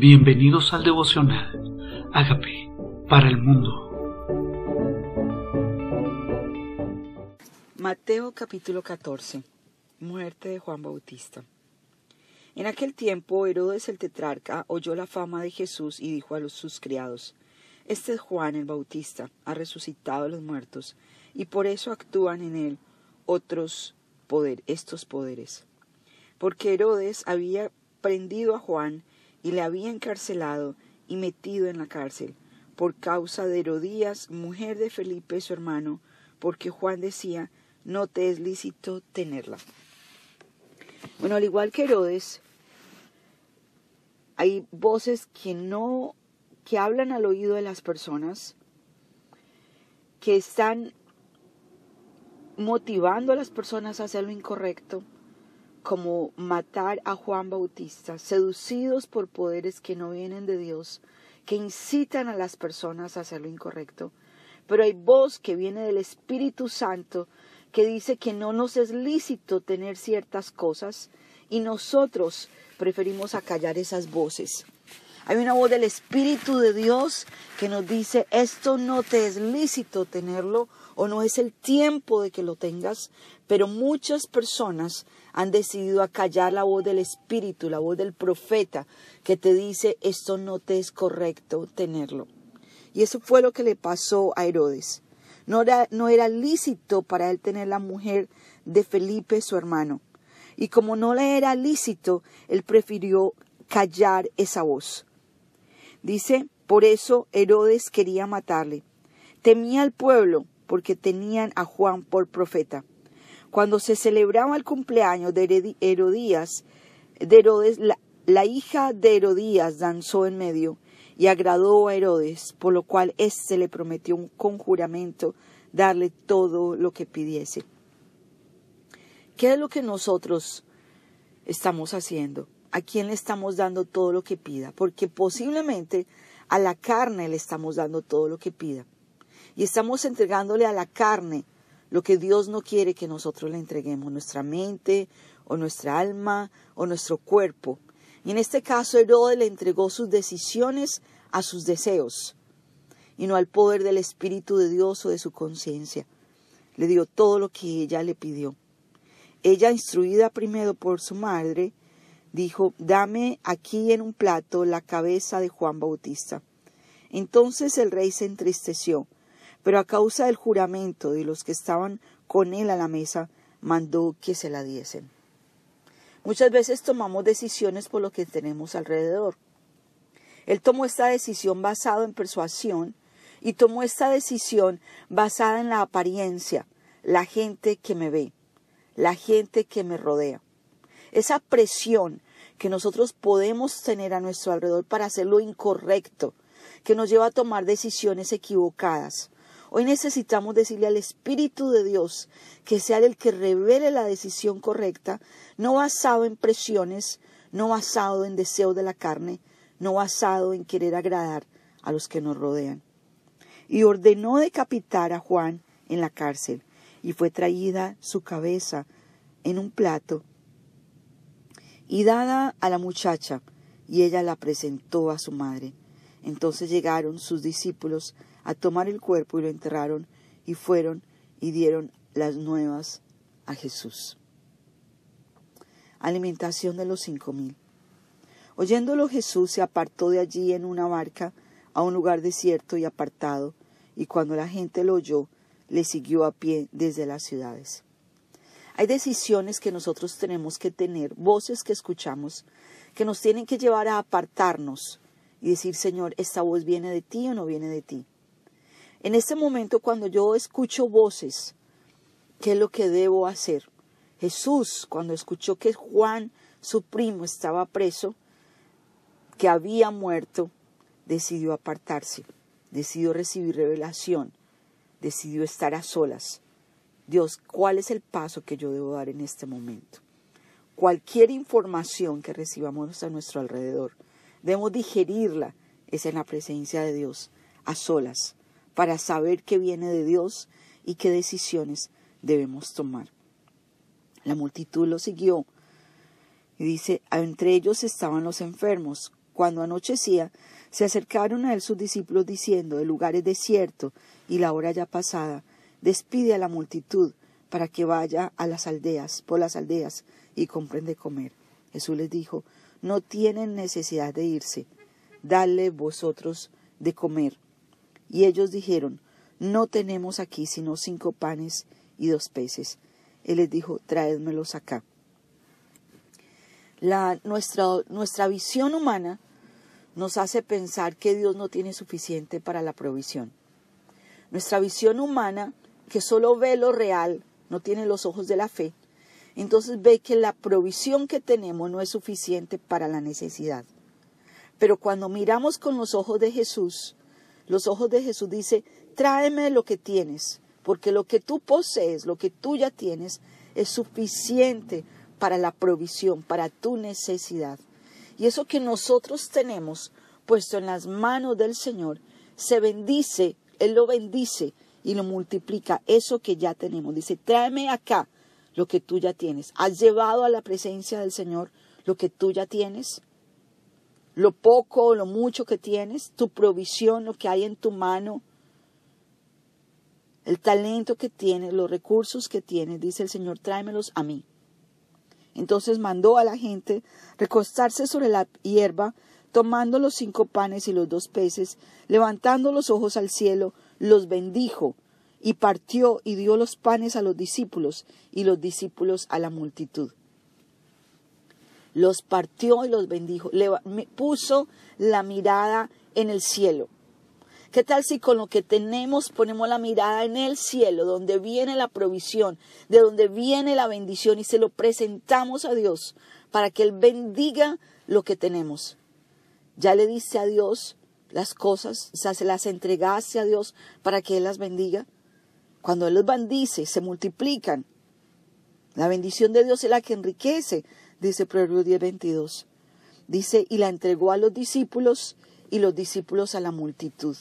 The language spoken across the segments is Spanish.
Bienvenidos al devocional. Hágame para el mundo. Mateo capítulo 14. Muerte de Juan Bautista. En aquel tiempo Herodes el tetrarca oyó la fama de Jesús y dijo a los sus criados, Este es Juan el Bautista, ha resucitado a los muertos, y por eso actúan en él otros poder, estos poderes. Porque Herodes había prendido a Juan y le había encarcelado y metido en la cárcel, por causa de Herodías, mujer de Felipe su hermano, porque Juan decía, no te es lícito tenerla. Bueno, al igual que Herodes, hay voces que no, que hablan al oído de las personas, que están motivando a las personas a hacer lo incorrecto, como matar a Juan Bautista, seducidos por poderes que no vienen de Dios, que incitan a las personas a hacer lo incorrecto. Pero hay voz que viene del Espíritu Santo que dice que no nos es lícito tener ciertas cosas y nosotros preferimos acallar esas voces. Hay una voz del Espíritu de Dios que nos dice, esto no te es lícito tenerlo o no es el tiempo de que lo tengas, pero muchas personas han decidido acallar la voz del Espíritu, la voz del profeta, que te dice, esto no te es correcto tenerlo. Y eso fue lo que le pasó a Herodes. No era, no era lícito para él tener la mujer de Felipe, su hermano. Y como no le era lícito, él prefirió callar esa voz. Dice, por eso Herodes quería matarle. Temía al pueblo porque tenían a Juan por profeta. Cuando se celebraba el cumpleaños de Herodías, de Herodes, la, hija de Herodías danzó en medio y agradó a Herodes, por lo cual éste le prometió un conjuramento darle todo lo que pidiese. ¿Qué es lo que nosotros estamos haciendo? ¿A quién le estamos dando todo lo que pida? Porque posiblemente a la carne le estamos dando todo lo que pida. Y estamos entregándole a la carne lo que Dios no quiere que nosotros le entreguemos, nuestra mente o nuestra alma o nuestro cuerpo. Y en este caso Herodes le entregó sus decisiones a sus deseos y no al poder del Espíritu de Dios o de su conciencia. Le dio todo lo que ella le pidió. Ella, instruida primero por su madre, dijo, dame aquí en un plato la cabeza de Juan Bautista. Entonces el rey se entristeció, pero a causa del juramento de los que estaban con él a la mesa, mandó que se la diesen. Muchas veces tomamos decisiones por lo que tenemos alrededor. Él tomó esta decisión basada en persuasión y tomó esta decisión basada en la apariencia, la gente que me ve, la gente que me rodea. Esa presión que nosotros podemos tener a nuestro alrededor para hacer lo incorrecto, que nos lleva a tomar decisiones equivocadas. Hoy necesitamos decirle al Espíritu de Dios que sea el que revele la decisión correcta, no basado en presiones, no basado en deseo de la carne, no basado en querer agradar a los que nos rodean. Y ordenó decapitar a Juan en la cárcel, y fue traída su cabeza en un plato y dada a la muchacha, y ella la presentó a su madre. Entonces llegaron sus discípulos a tomar el cuerpo y lo enterraron, y fueron y dieron las nuevas a Jesús. Alimentación de los cinco mil. Oyéndolo Jesús se apartó de allí en una barca a un lugar desierto y apartado, y cuando la gente lo oyó, le siguió a pie desde las ciudades. Hay decisiones que nosotros tenemos que tener, voces que escuchamos, que nos tienen que llevar a apartarnos y decir, Señor, ¿esta voz viene de ti o no viene de ti? En este momento, cuando yo escucho voces, ¿qué es lo que debo hacer? Jesús, cuando escuchó que Juan, su primo, estaba preso, que había muerto, decidió apartarse, decidió recibir revelación, decidió estar a solas. Dios, ¿cuál es el paso que yo debo dar en este momento? Cualquier información que recibamos a nuestro alrededor, debemos digerirla, es en la presencia de Dios, a solas, para saber qué viene de Dios y qué decisiones debemos tomar. La multitud lo siguió y dice, entre ellos estaban los enfermos, cuando anochecía, se acercaron a él sus discípulos diciendo, el lugar es desierto y la hora ya pasada, despide a la multitud para que vaya a las aldeas, por las aldeas, y compren de comer. Jesús les dijo, no tienen necesidad de irse, dale vosotros de comer. Y ellos dijeron, no tenemos aquí sino cinco panes y dos peces. Él les dijo, traédmelos acá. Nuestra, nuestra visión humana nos hace pensar que Dios no tiene suficiente para la provisión. Nuestra visión humana, que solo ve lo real, no tiene los ojos de la fe, entonces ve que la provisión que tenemos no es suficiente para la necesidad. Pero cuando miramos con los ojos de Jesús, los ojos de Jesús dice, tráeme lo que tienes, porque lo que tú posees, lo que tú ya tienes, es suficiente para la provisión, para tu necesidad. Y eso que nosotros tenemos puesto en las manos del Señor, se bendice, Él lo bendice y lo multiplica, eso que ya tenemos. Dice, tráeme acá lo que tú ya tienes. ¿Has llevado a la presencia del Señor lo que tú ya tienes? Lo poco o lo mucho que tienes, tu provisión, lo que hay en tu mano, el talento que tienes, los recursos que tienes, dice el Señor, tráemelos a mí. Entonces mandó a la gente recostarse sobre la hierba, tomando los cinco panes y los dos peces, levantando los ojos al cielo, los bendijo, y partió y dio los panes a los discípulos, y los discípulos a la multitud. Los partió y los bendijo, le puso la mirada en el cielo. ¿Qué tal si con lo que tenemos ponemos la mirada en el cielo, donde viene la provisión, de donde viene la bendición y se lo presentamos a Dios para que Él bendiga lo que tenemos? Ya le dice a Dios las cosas, se las entregase a Dios para que Él las bendiga. Cuando Él los bendice, se multiplican. La bendición de Dios es la que enriquece, dice Proverbios 10:22. Dice, y la entregó a los discípulos y los discípulos a la multitud.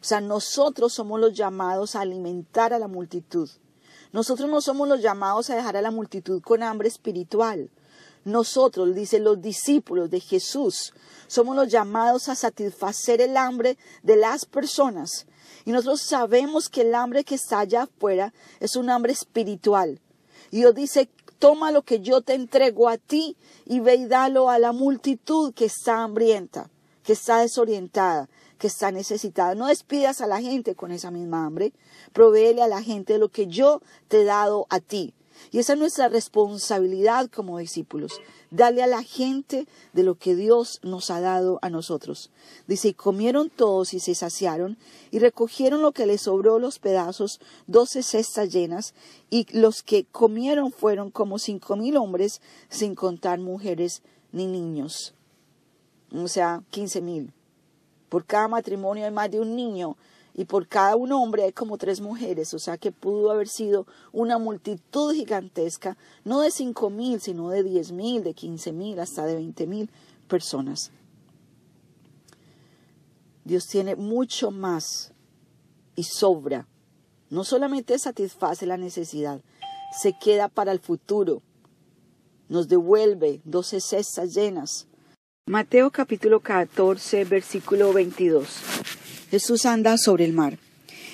O sea, nosotros somos los llamados a alimentar a la multitud. Nosotros no somos los llamados a dejar a la multitud con hambre espiritual. Nosotros, dice los discípulos de Jesús, somos los llamados a satisfacer el hambre de las personas. Y nosotros sabemos que el hambre que está allá afuera es un hambre espiritual. Y Dios dice, toma lo que yo te entrego a ti y ve y dalo a la multitud que está hambrienta, que está desorientada, que está necesitada. No despidas a la gente con esa misma hambre. Provéele a la gente lo que yo te he dado a ti. Y esa es nuestra responsabilidad como discípulos. Dale a la gente de lo que Dios nos ha dado a nosotros. Dice, y comieron todos y se saciaron, y recogieron lo que les sobró los pedazos, doce cestas llenas, y los que comieron fueron como cinco mil hombres, sin contar mujeres ni niños. O sea, quince mil. Por cada matrimonio hay más de un niño y por cada un hombre hay como tres mujeres, o sea que pudo haber sido una multitud gigantesca, no de cinco mil, sino de diez mil, de quince mil, hasta de veinte mil personas. Dios tiene mucho más y sobra. No solamente satisface la necesidad, se queda para el futuro. Nos devuelve doce cestas llenas Mateo capítulo 14, versículo 22. Jesús anda sobre el mar.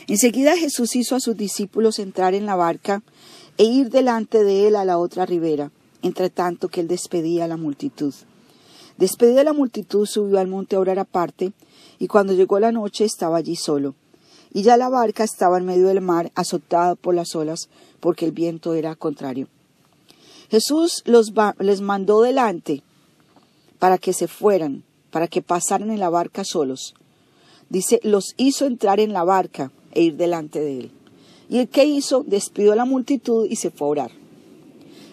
Enseguida Jesús hizo a sus discípulos entrar en la barca e ir delante de él a la otra ribera, entre tanto que él despedía a la multitud. Despedida la multitud, subió al monte a orar aparte, y cuando llegó la noche estaba allí solo. Y ya la barca estaba en medio del mar, azotada por las olas, porque el viento era contrario. Jesús los les mandó delante, para que se fueran, para que pasaran en la barca solos. Dice, los hizo entrar en la barca e ir delante de él. ¿Y el que hizo? Despidió a la multitud y se fue a orar.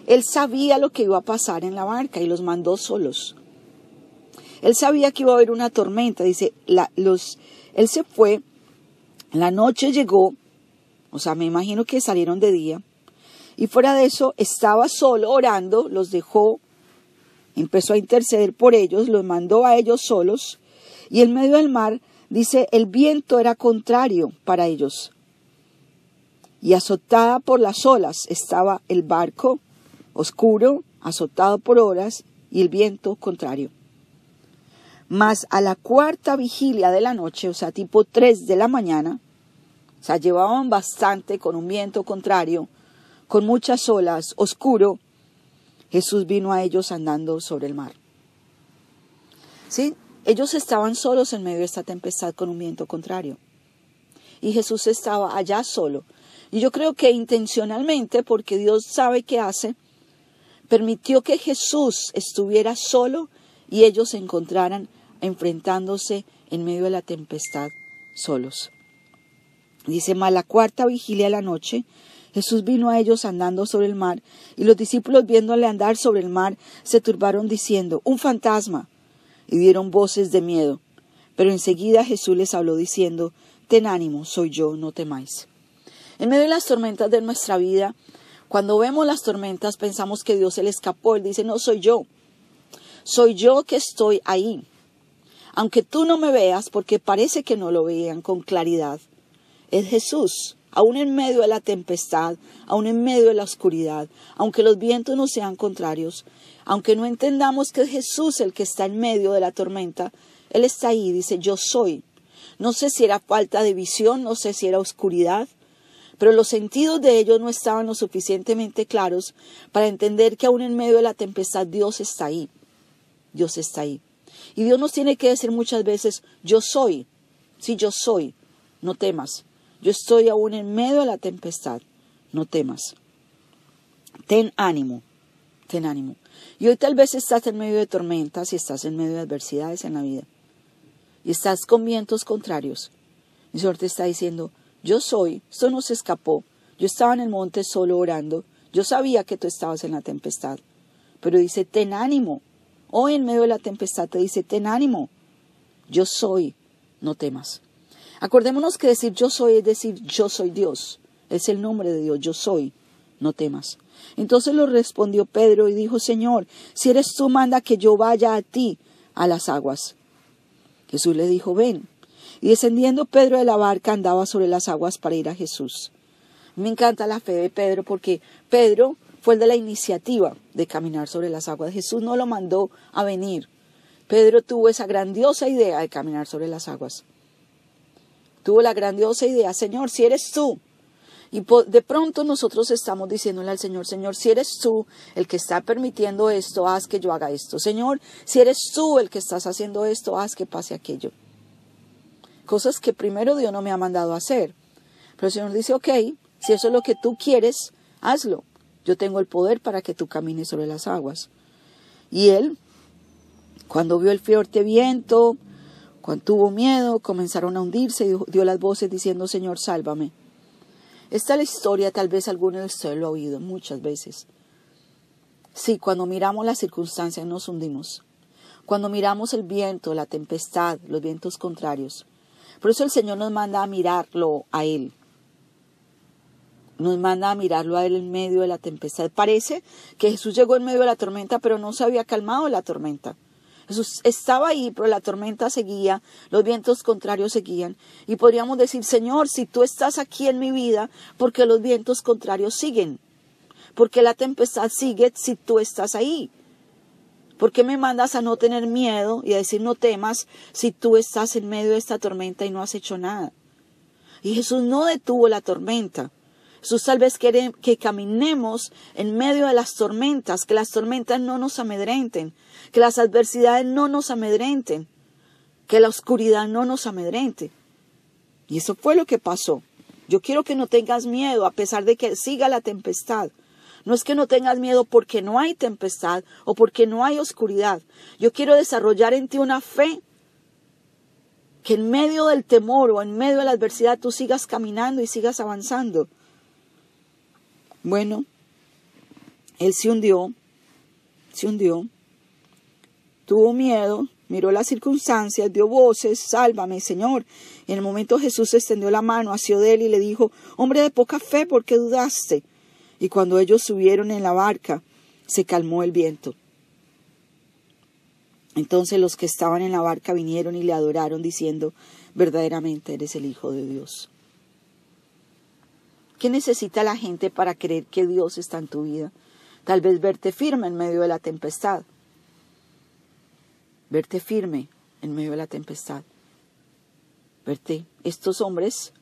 Él sabía lo que iba a pasar en la barca y los mandó solos. Él sabía que iba a haber una tormenta. Dice, la, los, él se fue, la noche llegó, o sea, me imagino que salieron de día, y fuera de eso estaba solo orando, los dejó empezó a interceder por ellos, los mandó a ellos solos, y en medio del mar, dice, el viento era contrario para ellos. Y azotada por las olas estaba el barco, oscuro, azotado por olas, y el viento contrario. Mas a la cuarta vigilia de la noche, o sea, tipo tres de la mañana, o sea, llevaban bastante con un viento contrario, con muchas olas, oscuro, Jesús vino a ellos andando sobre el mar. ¿Sí? Ellos estaban solos en medio de esta tempestad con un viento contrario. Y Jesús estaba allá solo. Y yo creo que intencionalmente, porque Dios sabe qué hace, permitió que Jesús estuviera solo y ellos se encontraran enfrentándose en medio de la tempestad solos. Dice, más la cuarta vigilia de la noche, Jesús vino a ellos andando sobre el mar, y los discípulos viéndole andar sobre el mar, se turbaron diciendo, un fantasma, y dieron voces de miedo. Pero enseguida Jesús les habló diciendo, ten ánimo, soy yo, no temáis. En medio de las tormentas de nuestra vida, cuando vemos las tormentas pensamos que Dios se le escapó, Él dice, no soy yo, soy yo que estoy ahí. Aunque tú no me veas, porque parece que no lo vean con claridad, es Jesús, aún en medio de la tempestad, aún en medio de la oscuridad, aunque los vientos no sean contrarios, aunque no entendamos que es Jesús el que está en medio de la tormenta, Él está ahí, dice, yo soy. No sé si era falta de visión, no sé si era oscuridad, pero los sentidos de ellos no estaban lo suficientemente claros para entender que aún en medio de la tempestad Dios está ahí. Dios está ahí. Y Dios nos tiene que decir muchas veces, yo soy, sí, yo soy, no temas. Yo estoy aún en medio de la tempestad, no temas. Ten ánimo, ten ánimo. Y hoy tal vez estás en medio de tormentas y estás en medio de adversidades en la vida. Y estás con vientos contrarios. El Señor te está diciendo, yo soy, esto no se escapó. Yo estaba en el monte solo orando. Yo sabía que tú estabas en la tempestad. Pero dice, ten ánimo. Hoy en medio de la tempestad te dice, ten ánimo. Yo soy, no temas. Acordémonos que decir yo soy es decir yo soy Dios. Es el nombre de Dios, yo soy, no temas. Entonces lo respondió Pedro y dijo, Señor, si eres tú, manda que yo vaya a ti a las aguas. Jesús le dijo, ven. Y descendiendo Pedro de la barca andaba sobre las aguas para ir a Jesús. Me encanta la fe de Pedro porque Pedro fue el de la iniciativa de caminar sobre las aguas. Jesús no lo mandó a venir. Pedro tuvo esa grandiosa idea de caminar sobre las aguas. Tuvo la grandiosa idea, Señor, si eres tú, y de pronto nosotros estamos diciéndole al Señor, Señor, si eres tú el que está permitiendo esto, haz que yo haga esto. Señor, si eres tú el que estás haciendo esto, haz que pase aquello. Cosas que primero Dios no me ha mandado a hacer. Pero el Señor dice, ok, si eso es lo que tú quieres, hazlo. Yo tengo el poder para que tú camines sobre las aguas. Y él, cuando vio el fuerte viento, cuando tuvo miedo, comenzaron a hundirse y dio las voces diciendo, Señor, sálvame. Esta es la historia, tal vez alguno de ustedes lo ha oído muchas veces. Sí, cuando miramos las circunstancias nos hundimos. Cuando miramos el viento, la tempestad, los vientos contrarios. Por eso el Señor nos manda a mirarlo a Él. Nos manda a mirarlo a Él en medio de la tempestad. Parece que Jesús llegó en medio de la tormenta, pero no se había calmado la tormenta. Jesús estaba ahí, pero la tormenta seguía, los vientos contrarios seguían. Y podríamos decir, Señor, si tú estás aquí en mi vida, porque los vientos contrarios siguen? Porque la tempestad sigue si tú estás ahí? ¿Por qué me mandas a no tener miedo y a decir no temas si tú estás en medio de esta tormenta y no has hecho nada? Y Jesús no detuvo la tormenta. Jesús tal vez quiere que caminemos en medio de las tormentas, que las tormentas no nos amedrenten, que las adversidades no nos amedrenten, que la oscuridad no nos amedrente. Y eso fue lo que pasó. Yo quiero que no tengas miedo a pesar de que siga la tempestad. No es que no tengas miedo porque no hay tempestad o porque no hay oscuridad. Yo quiero desarrollar en ti una fe que en medio del temor o en medio de la adversidad tú sigas caminando y sigas avanzando. Bueno, él se hundió, se hundió, tuvo miedo, miró las circunstancias, dio voces, sálvame, Señor. en el momento Jesús extendió la mano hacia él y le dijo, hombre de poca fe, ¿por qué dudaste? Y cuando ellos subieron en la barca, se calmó el viento. Entonces los que estaban en la barca vinieron y le adoraron, diciendo, verdaderamente eres el Hijo de Dios. ¿Qué necesita la gente para creer que Dios está en tu vida? Tal vez verte firme en medio de la tempestad. Verte firme, en medio de la tempestad. Verte, estos hombres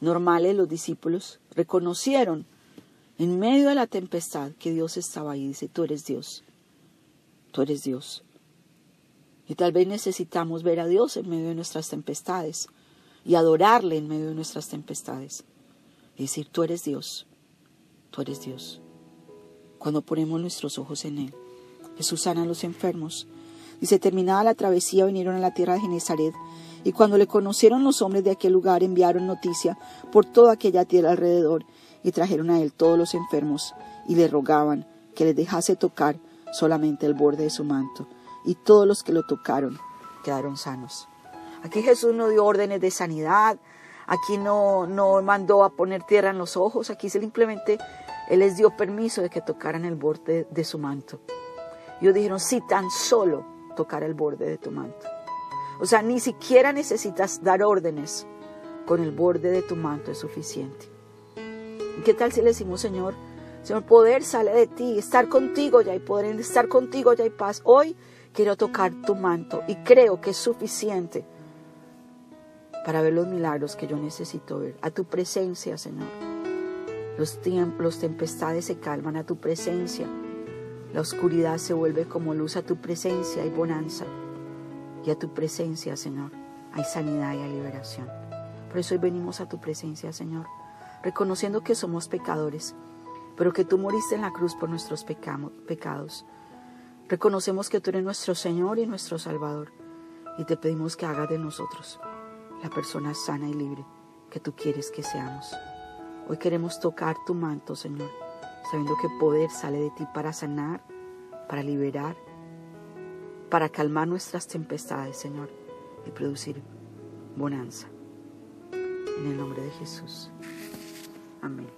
normales, los discípulos, reconocieron en medio de la tempestad que Dios estaba ahí. Dice, tú eres Dios, tú eres Dios. Y tal vez necesitamos ver a Dios en medio de nuestras tempestades y adorarle en medio de nuestras tempestades. Decir, tú eres Dios, tú eres Dios. Cuando ponemos nuestros ojos en Él. Jesús sana a los enfermos. Dice, terminada la travesía vinieron a la tierra de Genezaret. Y cuando le conocieron los hombres de aquel lugar enviaron noticia por toda aquella tierra alrededor y trajeron a él todos los enfermos y le rogaban que les dejase tocar solamente el borde de su manto y todos los que lo tocaron quedaron sanos. Aquí Jesús no dio órdenes de sanidad, aquí no, no mandó a poner tierra en los ojos, aquí simplemente Él les dio permiso de que tocaran el borde de su manto. Ellos dijeron, si tan solo tocar el borde de tu manto. O sea, ni siquiera necesitas dar órdenes, con el borde de tu manto es suficiente. ¿Y qué tal si le decimos, Señor, Señor, poder sale de ti, estar contigo ya hay poder, estar contigo ya hay paz. Hoy quiero tocar tu manto y creo que es suficiente para ver los milagros que yo necesito ver. A tu presencia, Señor. Los, los tempestades se calman a tu presencia. La oscuridad se vuelve como luz a tu presencia y bonanza. Y a tu presencia, Señor, hay sanidad y hay liberación. Por eso hoy venimos a tu presencia, Señor, reconociendo que somos pecadores, pero que tú moriste en la cruz por nuestros pecados Reconocemos que tú eres nuestro Señor y nuestro Salvador y te pedimos que hagas de nosotros la persona sana y libre que tú quieres que seamos. Hoy queremos tocar tu manto, Señor, sabiendo que poder sale de ti para sanar, para liberar, para calmar nuestras tempestades, Señor, y producir bonanza. En el nombre de Jesús. Amén.